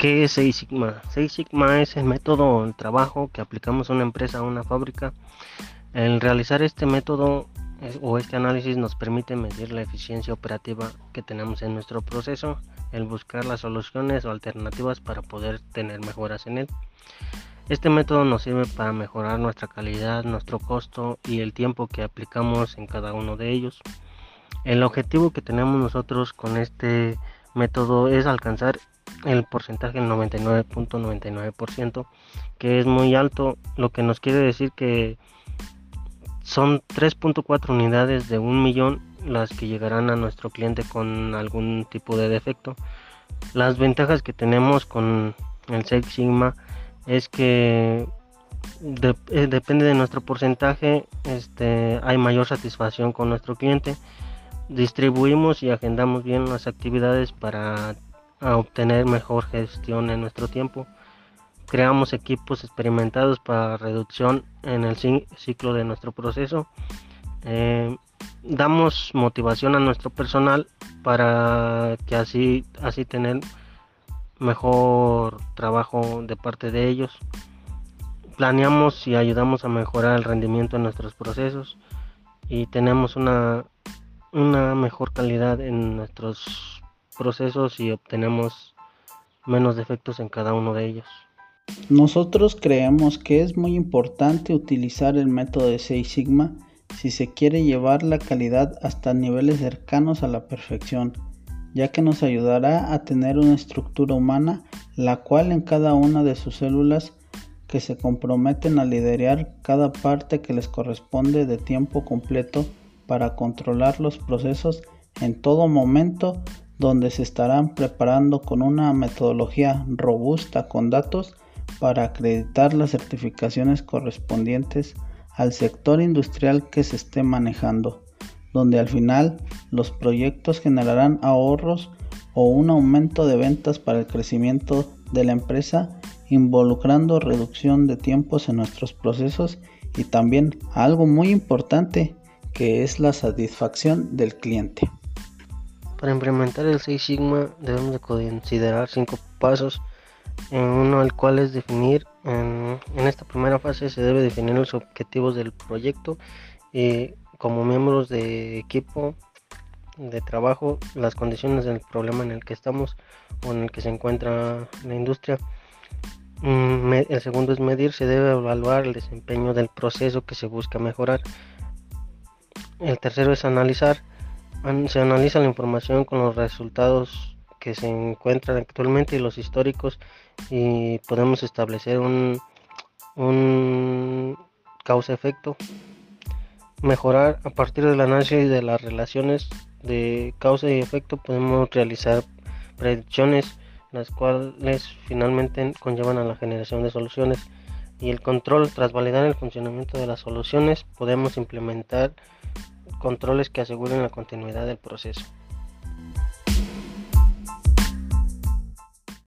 ¿Qué es Seis Sigma? Seis Sigma es el método de trabajo que aplicamos a una empresa, a una fábrica. El realizar este método o este análisis nos permite medir la eficiencia operativa que tenemos en nuestro proceso, el buscar las soluciones o alternativas para poder tener mejoras en él. Este método nos sirve para mejorar nuestra calidad, nuestro costo y el tiempo que aplicamos en cada uno de ellos. El objetivo que tenemos nosotros con este método es alcanzar el porcentaje del 99.99%, que es muy alto, lo que nos quiere decir que son 3.4 unidades de un millón las que llegarán a nuestro cliente con algún tipo de defecto. Las ventajas que tenemos con el Six Sigma es que eh, depende de nuestro porcentaje, este, hay mayor satisfacción con nuestro cliente. Distribuimos y agendamos bien las actividades para obtener mejor gestión en nuestro tiempo. Creamos equipos experimentados para reducción en el ciclo de nuestro proceso. Eh, damos motivación a nuestro personal para que así, así tener mejor trabajo de parte de ellos. Planeamos y ayudamos a mejorar el rendimiento en nuestros procesos y tenemos una, una mejor calidad en nuestros procesos y obtenemos menos defectos en cada uno de ellos. Nosotros creemos que es muy importante utilizar el método de 6 Sigma si se quiere llevar la calidad hasta niveles cercanos a la perfección, ya que nos ayudará a tener una estructura humana la cual en cada una de sus células que se comprometen a liderar cada parte que les corresponde de tiempo completo para controlar los procesos en todo momento donde se estarán preparando con una metodología robusta con datos para acreditar las certificaciones correspondientes al sector industrial que se esté manejando, donde al final los proyectos generarán ahorros o un aumento de ventas para el crecimiento de la empresa, involucrando reducción de tiempos en nuestros procesos y también algo muy importante que es la satisfacción del cliente. Para implementar el 6 Sigma debemos de considerar cinco pasos en uno el cual es definir, en, esta primera fase se debe definir los objetivos del proyecto y como miembros de equipo de trabajo, las condiciones del problema en el que estamos o en el que se encuentra la industria. Mm, el segundo es medir, se debe evaluar el desempeño del proceso que se busca mejorar. El tercero es analizar, se analiza la información con los resultados que se encuentran actualmente y los históricos y podemos establecer un, un causa-efecto. Mejorar a partir del análisis de las relaciones de causa y efecto podemos realizar predicciones las cuales finalmente conllevan a la generación de soluciones y el control tras validar el funcionamiento de las soluciones podemos implementar controles que aseguren la continuidad del proceso.